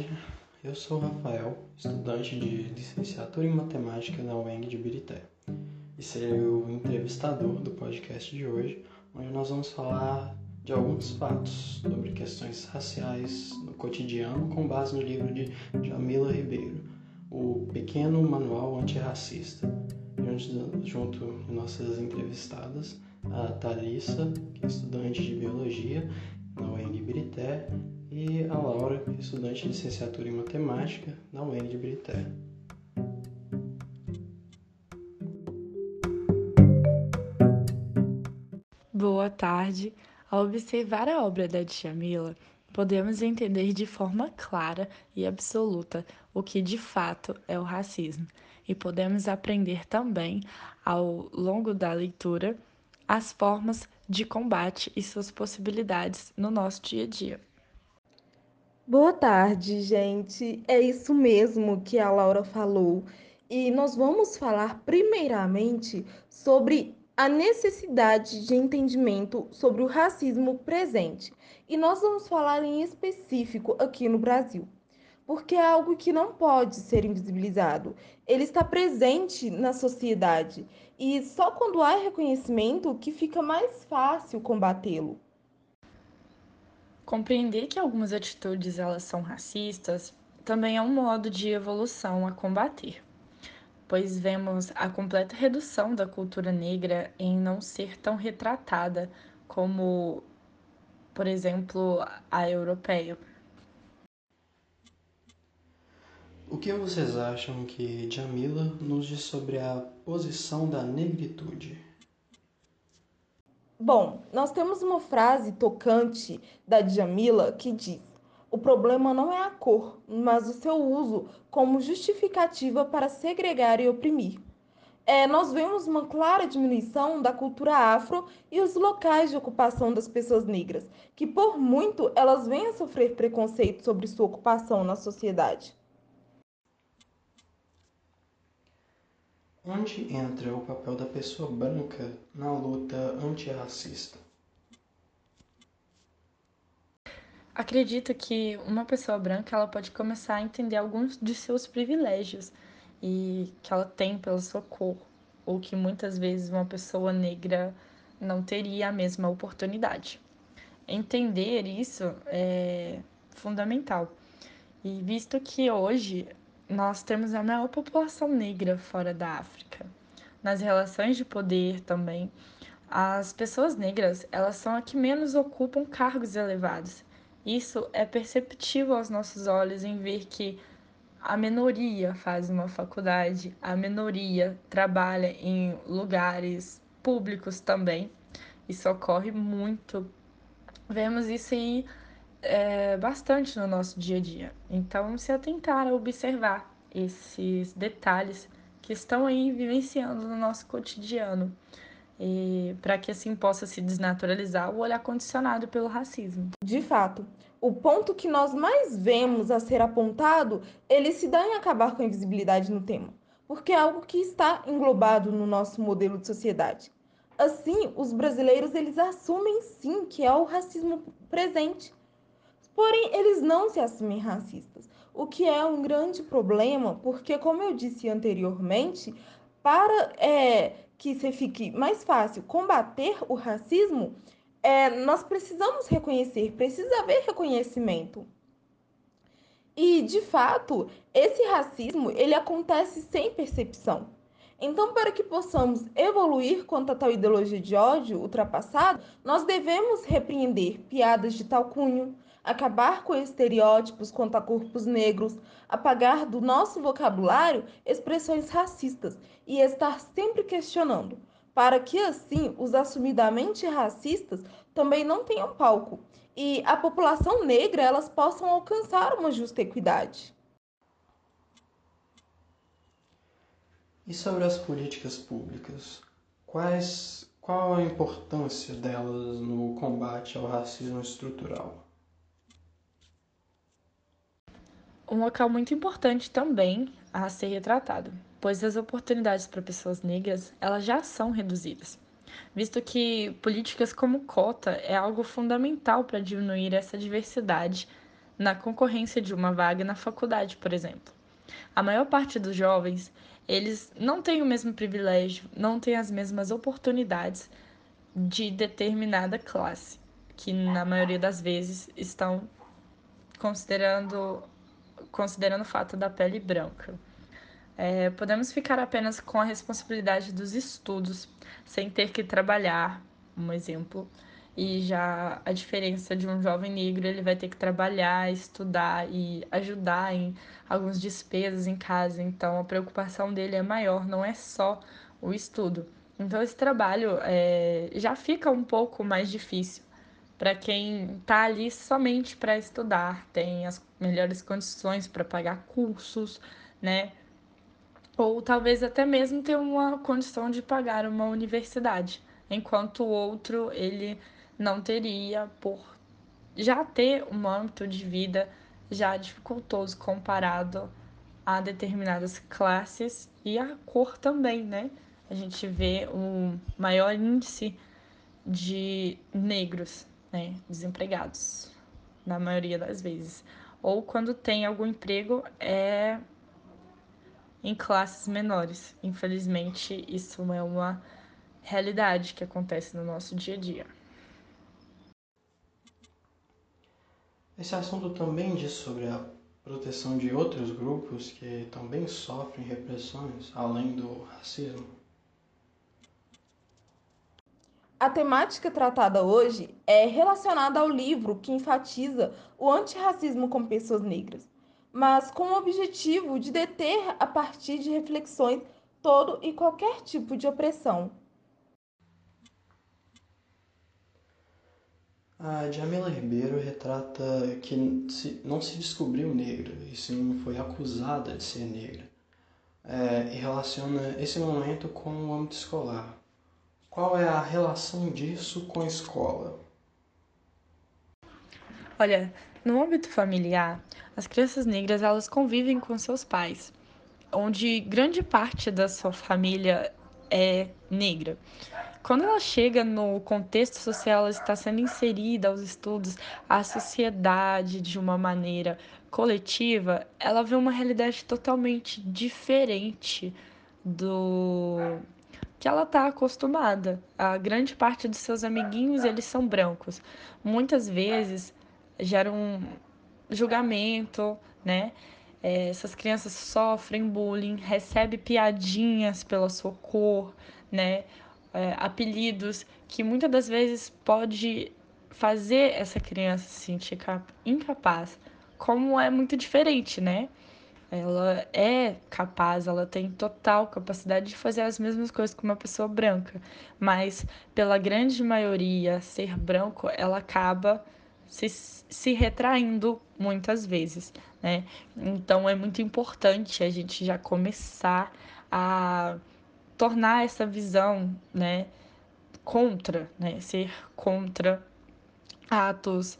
tarde. Eu sou Rafael, estudante de licenciatura em matemática na UENG de Birité, e serei o entrevistador do podcast de hoje, onde nós vamos falar de alguns fatos sobre questões raciais no cotidiano com base no livro de Jamila Ribeiro, O Pequeno Manual Antirracista, junto, junto de nossas entrevistadas, a Thalissa, que é estudante de biologia na UENG Birité, e a Laura, estudante de licenciatura em matemática na UENG de Brité. Boa tarde. Ao observar a obra da Djamila, podemos entender de forma clara e absoluta o que de fato é o racismo, e podemos aprender também, ao longo da leitura, as formas de combate e suas possibilidades no nosso dia a dia. Boa tarde, gente. É isso mesmo que a Laura falou. E nós vamos falar primeiramente sobre a necessidade de entendimento sobre o racismo presente. E nós vamos falar em específico aqui no Brasil, porque é algo que não pode ser invisibilizado. Ele está presente na sociedade e só quando há reconhecimento que fica mais fácil combatê-lo. Compreender que algumas atitudes elas são racistas também é um modo de evolução a combater, pois vemos a completa redução da cultura negra em não ser tão retratada como, por exemplo, a europeia. O que vocês acham que Jamila nos diz sobre a posição da negritude? Bom, nós temos uma frase tocante da Djamila que diz: o problema não é a cor, mas o seu uso como justificativa para segregar e oprimir. É, nós vemos uma clara diminuição da cultura afro e os locais de ocupação das pessoas negras, que por muito elas vêm a sofrer preconceito sobre sua ocupação na sociedade. Onde entra o papel da pessoa branca na luta antirracista? Acredito que uma pessoa branca ela pode começar a entender alguns de seus privilégios e que ela tem pela sua cor, ou que muitas vezes uma pessoa negra não teria a mesma oportunidade. Entender isso é fundamental. E visto que hoje nós temos a maior população negra fora da África. Nas relações de poder também, as pessoas negras, elas são a que menos ocupam cargos elevados. Isso é perceptível aos nossos olhos em ver que a minoria faz uma faculdade, a minoria trabalha em lugares públicos também. Isso ocorre muito. Vemos isso aí é, bastante no nosso dia a dia. Então, se atentar a observar esses detalhes que estão aí vivenciando no nosso cotidiano, para que assim possa se desnaturalizar o olhar condicionado pelo racismo. De fato, o ponto que nós mais vemos a ser apontado, ele se dá em acabar com a invisibilidade no tema, porque é algo que está englobado no nosso modelo de sociedade. Assim, os brasileiros eles assumem sim que é o racismo presente Porém, eles não se assumem racistas, o que é um grande problema, porque, como eu disse anteriormente, para é, que se fique mais fácil combater o racismo, é, nós precisamos reconhecer, precisa haver reconhecimento. E, de fato, esse racismo ele acontece sem percepção. Então, para que possamos evoluir quanto a tal ideologia de ódio ultrapassado, nós devemos repreender piadas de tal cunho, acabar com estereótipos quanto a corpos negros, apagar do nosso vocabulário expressões racistas e estar sempre questionando, para que assim os assumidamente racistas também não tenham palco e a população negra elas possam alcançar uma justa equidade. E sobre as políticas públicas, quais, qual a importância delas no combate ao racismo estrutural? Um local muito importante também a ser retratado, pois as oportunidades para pessoas negras elas já são reduzidas, visto que políticas como cota é algo fundamental para diminuir essa diversidade na concorrência de uma vaga na faculdade, por exemplo. A maior parte dos jovens, eles não têm o mesmo privilégio, não têm as mesmas oportunidades de determinada classe, que na maioria das vezes estão considerando considerando o fato da pele branca. É, podemos ficar apenas com a responsabilidade dos estudos, sem ter que trabalhar, um exemplo, e já a diferença de um jovem negro, ele vai ter que trabalhar, estudar e ajudar em algumas despesas em casa, então a preocupação dele é maior, não é só o estudo. Então esse trabalho é, já fica um pouco mais difícil para quem está ali somente para estudar, tem as melhores condições para pagar cursos, né? Ou talvez até mesmo ter uma condição de pagar uma universidade, enquanto o outro ele não teria por já ter um âmbito de vida já dificultoso comparado a determinadas classes e a cor também, né? A gente vê um maior índice de negros, né, desempregados, na maioria das vezes. Ou quando tem algum emprego é em classes menores. Infelizmente, isso é uma realidade que acontece no nosso dia a dia. Esse assunto também diz sobre a proteção de outros grupos que também sofrem repressões, além do racismo. A temática tratada hoje é relacionada ao livro que enfatiza o antirracismo com pessoas negras, mas com o objetivo de deter, a partir de reflexões, todo e qualquer tipo de opressão. A Jamila Ribeiro retrata que não se descobriu negra, e sim foi acusada de ser negra, é, e relaciona esse momento com o âmbito escolar. Qual é a relação disso com a escola? Olha, no âmbito familiar, as crianças negras elas convivem com seus pais, onde grande parte da sua família é negra. Quando ela chega no contexto social, ela está sendo inserida aos estudos, à sociedade de uma maneira coletiva, ela vê uma realidade totalmente diferente do que ela está acostumada. A grande parte dos seus amiguinhos, eles são brancos. Muitas vezes gera um julgamento, né? É, essas crianças sofrem bullying, recebem piadinhas pela sua cor, né? é, apelidos que muitas das vezes pode fazer essa criança se sentir incapaz, como é muito diferente, né? Ela é capaz, ela tem total capacidade de fazer as mesmas coisas que uma pessoa branca, mas pela grande maioria ser branco, ela acaba se, se retraindo muitas vezes, né? Então é muito importante a gente já começar a tornar essa visão, né, contra, né, ser contra atos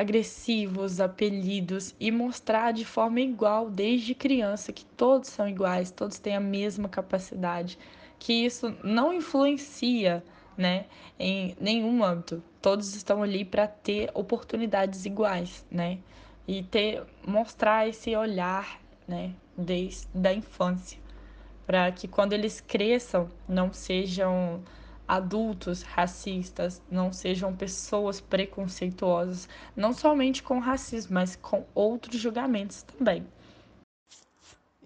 agressivos, apelidos e mostrar de forma igual desde criança que todos são iguais, todos têm a mesma capacidade, que isso não influencia, né, em nenhum âmbito. Todos estão ali para ter oportunidades iguais, né? E ter mostrar esse olhar, né, desde da infância para que quando eles cresçam não sejam adultos racistas, não sejam pessoas preconceituosas, não somente com racismo, mas com outros julgamentos também.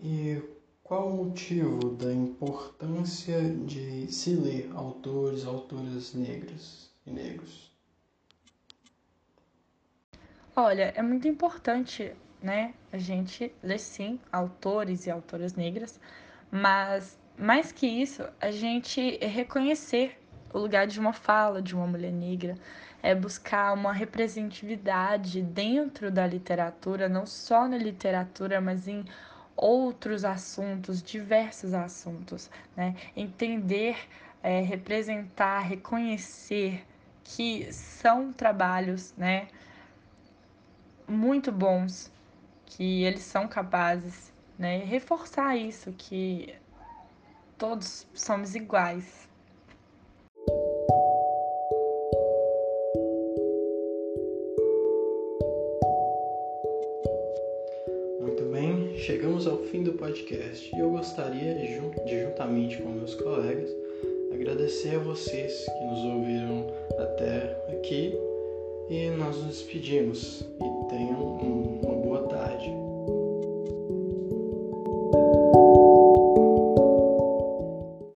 E qual o motivo da importância de se ler autores, autoras negras e negros? Olha, é muito importante, né, a gente ler sim autores e autoras negras, mas, mais que isso, a gente reconhecer o lugar de uma fala de uma mulher negra, é buscar uma representatividade dentro da literatura, não só na literatura, mas em outros assuntos, diversos assuntos, né? Entender, é, representar, reconhecer que são trabalhos, né? Muito bons, que eles são capazes né? E reforçar isso, que todos somos iguais. Muito bem, chegamos ao fim do podcast e eu gostaria, de juntamente com meus colegas, agradecer a vocês que nos ouviram até aqui e nós nos despedimos. E tenham uma boa tarde.